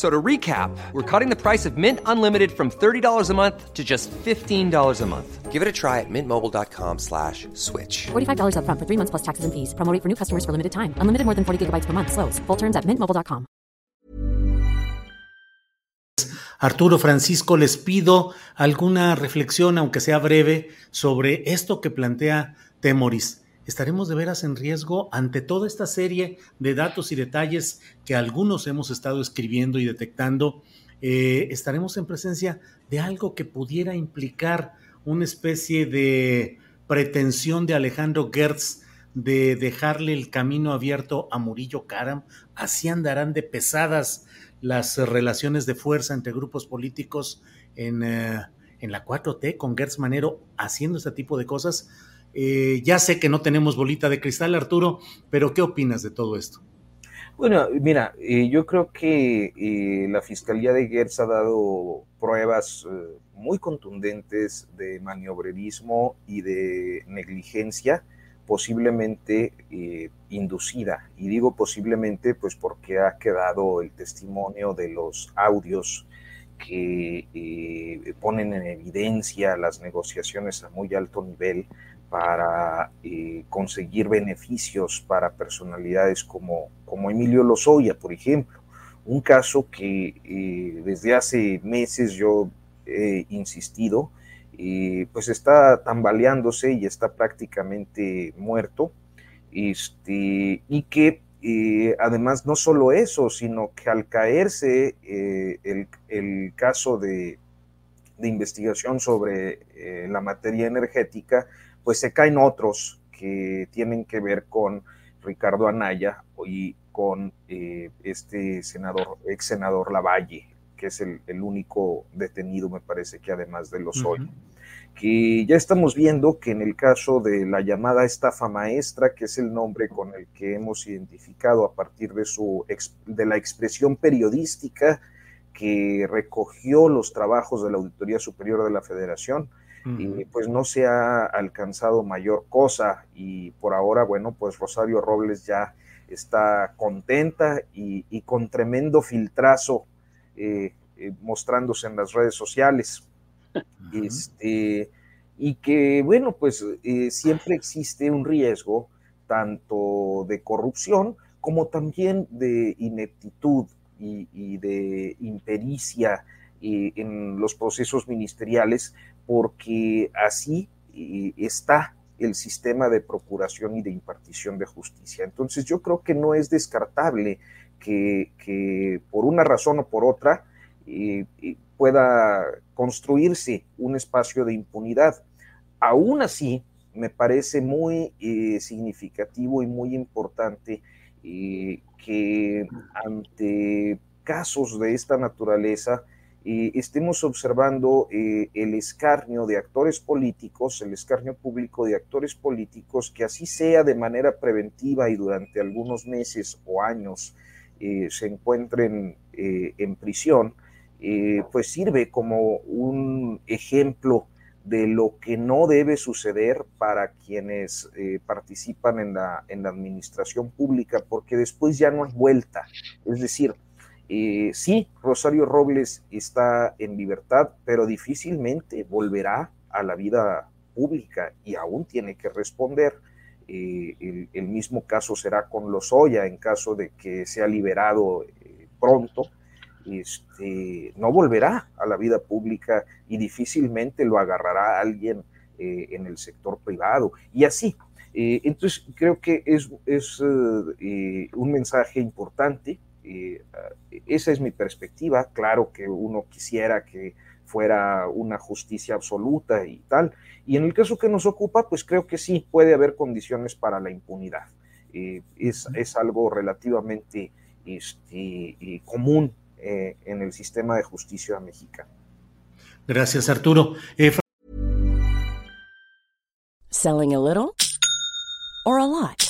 So to recap, we're cutting the price of Mint Unlimited from $30 a month to just $15 a month. Give it a try at mintmobile.com slash switch. $45 up front for three months plus taxes and fees. Promo rate for new customers for limited time. Unlimited more than 40 gigabytes per month. Slows. Full terms at mintmobile.com. Arturo Francisco, les pido alguna reflexión, aunque sea breve, sobre esto que plantea Temoris. Estaremos de veras en riesgo ante toda esta serie de datos y detalles que algunos hemos estado escribiendo y detectando. Eh, estaremos en presencia de algo que pudiera implicar una especie de pretensión de Alejandro Gertz de dejarle el camino abierto a Murillo Karam. Así andarán de pesadas las relaciones de fuerza entre grupos políticos en, eh, en la 4T, con Gertz Manero haciendo este tipo de cosas eh, ya sé que no tenemos bolita de cristal, Arturo, pero ¿qué opinas de todo esto? Bueno, mira, eh, yo creo que eh, la Fiscalía de Gertz ha dado pruebas muy contundentes de maniobrerismo y de negligencia, posiblemente inducida. Y digo posiblemente, pues porque ha quedado el testimonio de los audios que ponen en evidencia las negociaciones a muy alto nivel para eh, conseguir beneficios para personalidades como, como Emilio Lozoya, por ejemplo. Un caso que eh, desde hace meses yo he insistido, eh, pues está tambaleándose y está prácticamente muerto. Este, y que además no solo eso, sino que al caerse el, el, caso de, de investigación sobre la materia energética, pues se caen otros que tienen que ver con Ricardo Anaya y con eh, este senador, ex senador Lavalle, que es el, único detenido, me parece que además de los hoy. Que ya estamos viendo que en el caso de la llamada estafa maestra, que es el nombre con el que hemos identificado a partir de, su, de la expresión periodística que recogió los trabajos de la Auditoría Superior de la Federación, y pues no se ha alcanzado mayor cosa y por ahora, bueno, pues Rosario Robles ya está contenta y, con tremendo filtrazo eh, eh, mostrándose en las redes sociales. este, y que, bueno, pues eh, siempre existe un riesgo tanto de corrupción como también de ineptitud y, y de impericia en los procesos ministeriales porque así eh, está el sistema de procuración y de impartición de justicia. Entonces yo creo que no es descartable que, por una razón o por otra eh, eh, pueda construirse un espacio de impunidad. Aún así, me parece muy significativo y muy importante que ante casos de esta naturaleza, estemos observando eh, el escarnio de actores políticos, el escarnio público de actores políticos, que así sea de manera preventiva y durante algunos meses o años eh, se encuentren eh, en prisión, pues sirve como un ejemplo de lo que no debe suceder para quienes participan en la, en la administración pública, porque después ya no hay vuelta. Es decir, eh, sí, Rosario Robles está en libertad, pero difícilmente volverá a la vida pública y aún tiene que responder. Eh, el, mismo caso será con Lozoya en caso de que sea liberado eh, pronto. este, no volverá a la vida pública y difícilmente lo agarrará alguien eh, en el sector privado. Y así, entonces creo que es un mensaje importante. Esa es mi perspectiva. Claro que uno quisiera que fuera una justicia absoluta y tal. Y en el caso que nos ocupa, pues creo que sí puede haber condiciones para la impunidad. es, es, algo relativamente este, común eh, en el sistema de justicia mexicano. Gracias, Arturo. Eh, Selling a little or a lot?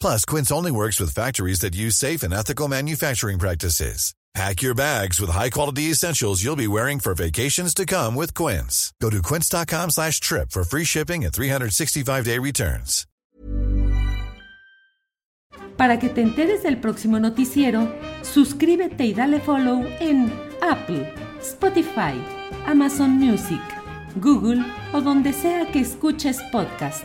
Plus, Quince only works with factories that use safe and ethical manufacturing practices. Pack your bags with high-quality essentials you'll be wearing for vacations to come with Quince. Go to quince.com/trip for free shipping and 365-day returns. Para que te enteres del próximo noticiero, suscríbete y dale follow en Apple, Spotify, Amazon Music, Google o donde sea que escuches podcast.